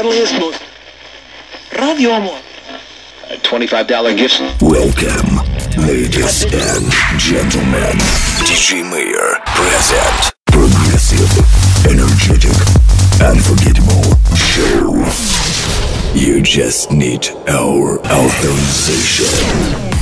friendliest, most Radio Amor. $25 gift. Welcome, ladies and gentlemen. DJ Mayor present. Progressive, energetic, unforgettable show. You just need our authorization.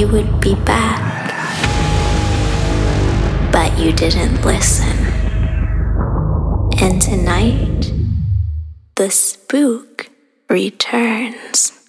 You would be back, but you didn't listen. And tonight, the spook returns.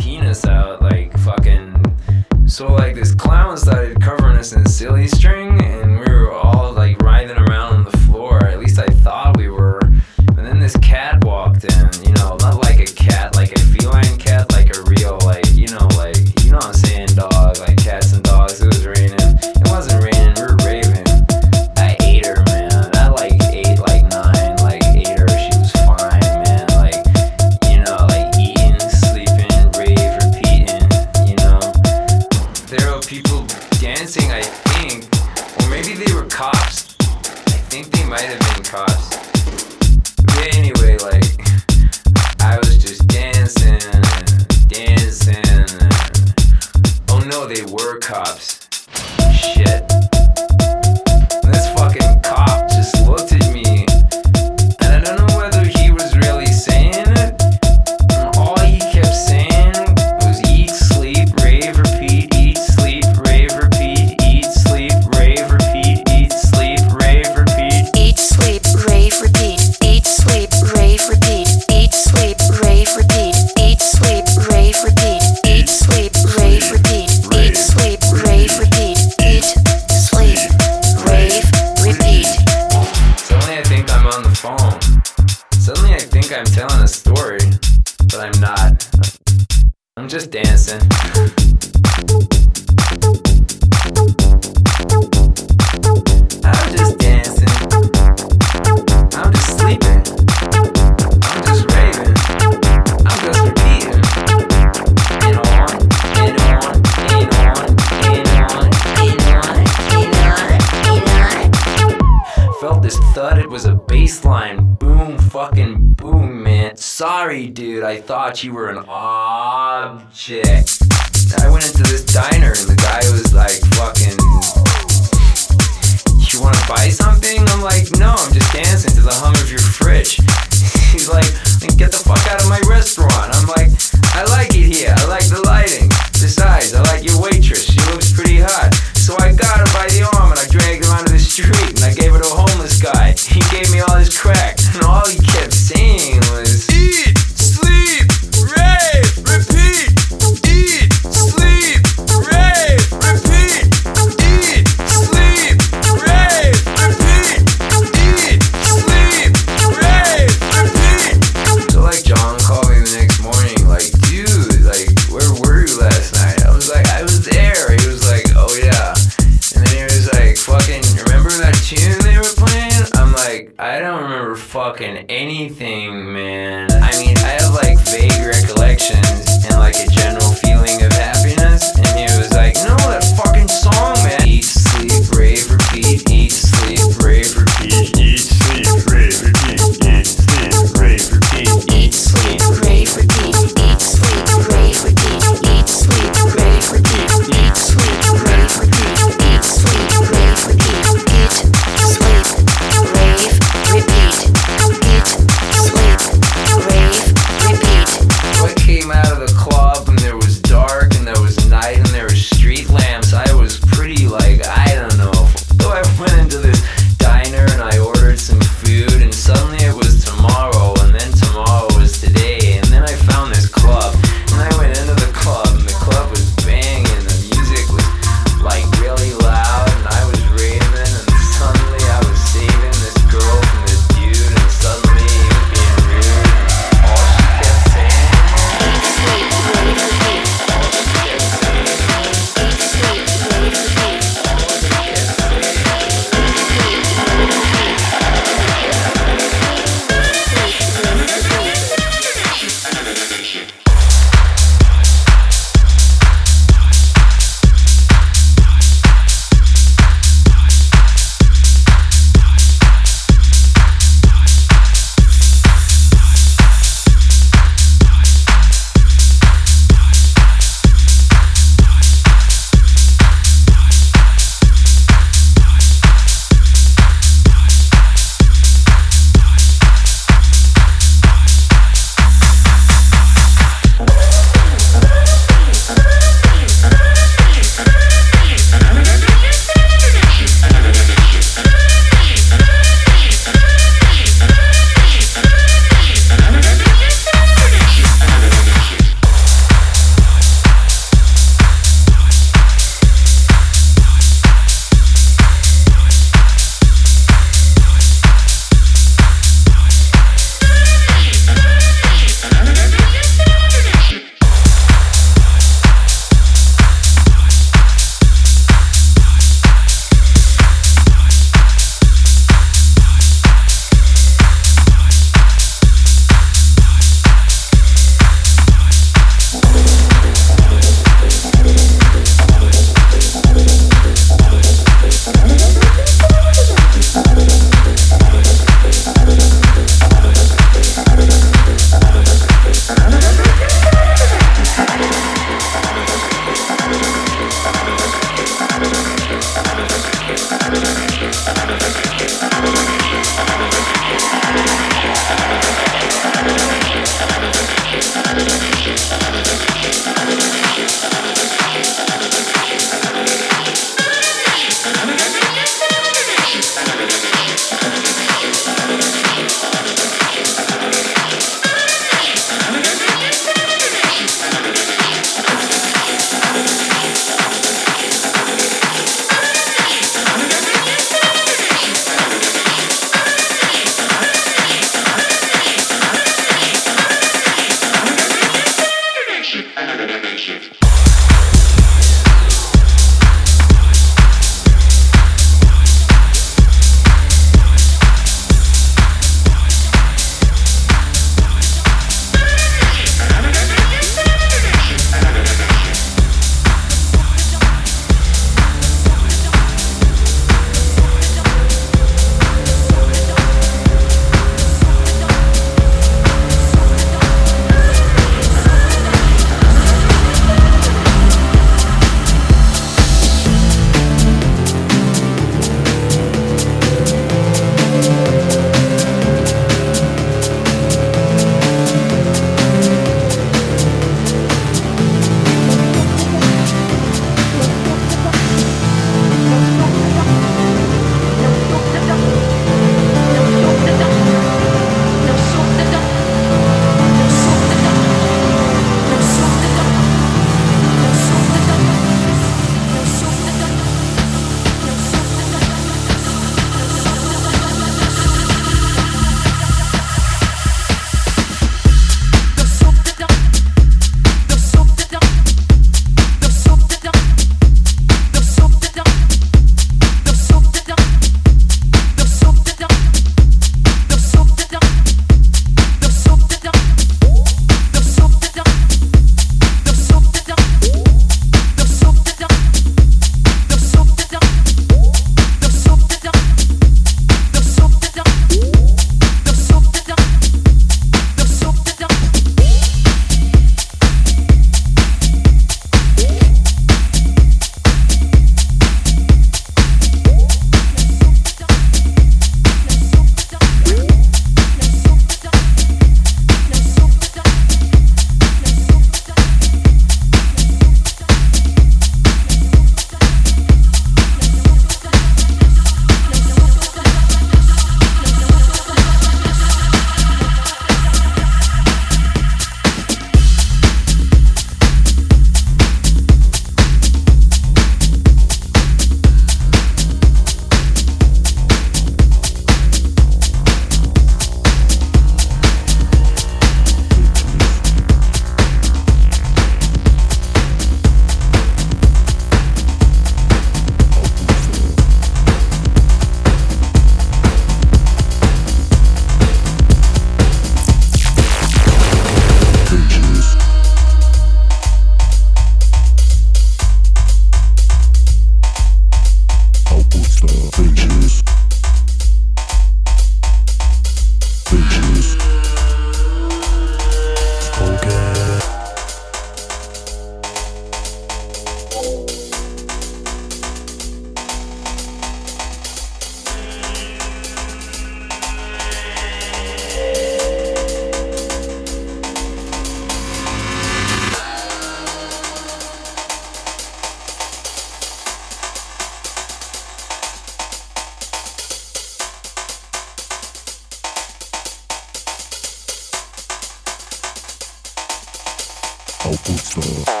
Outputs.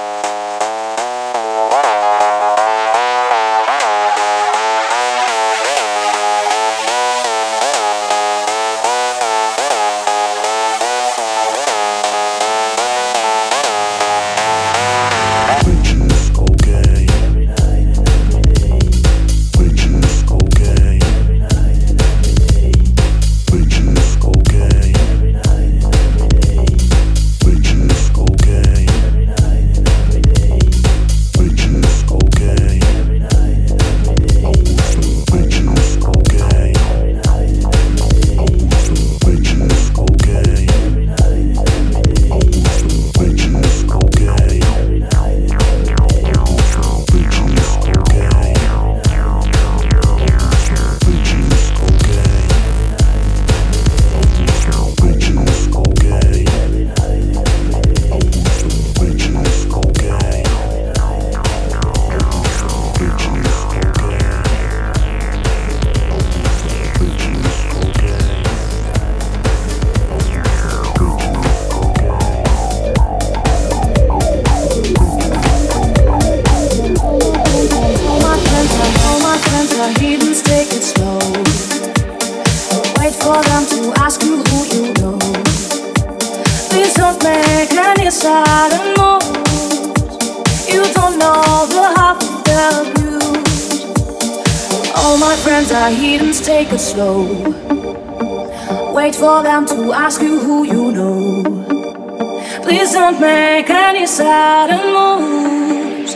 don't make any sudden moves.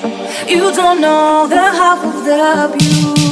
You don't know the half of the abuse.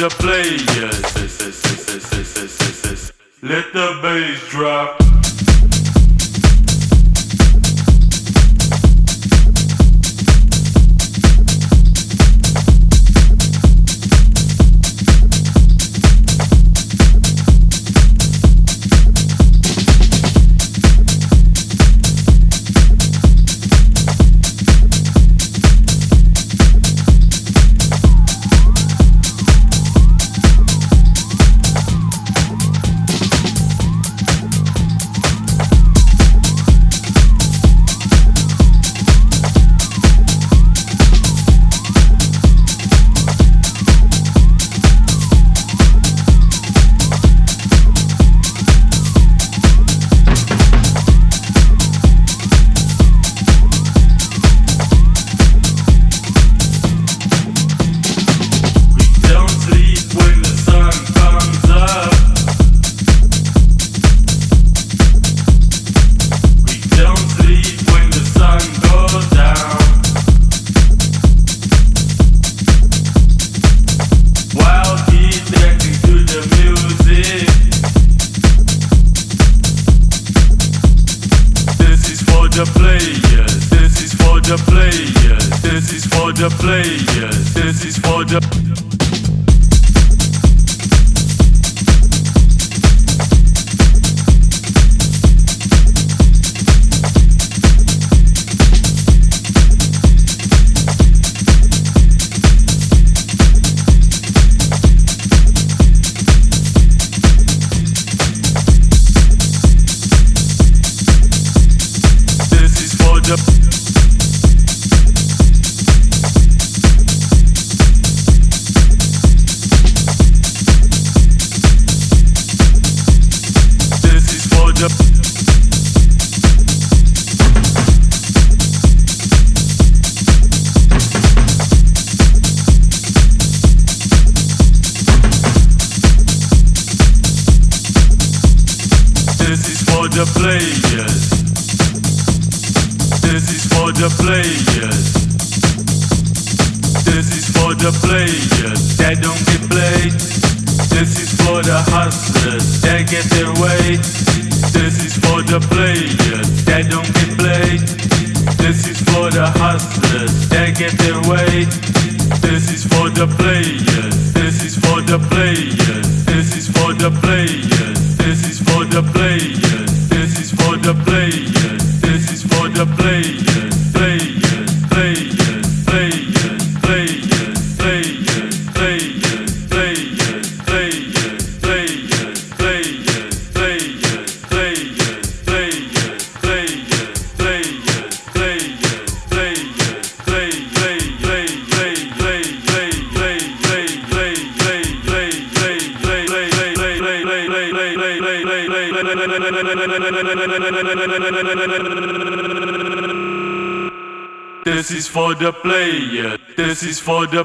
the players. Let the bass drop. the player. This is for the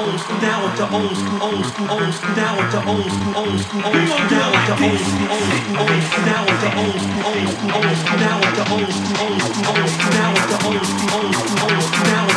old school, down with the old school, old school, old school, Now with the old school, old school, old school, Now with the old school, old school, old school, Now with the old school, old school, old school, Now with the old school, old school, old school, down with the old school, old school, old school, old school, down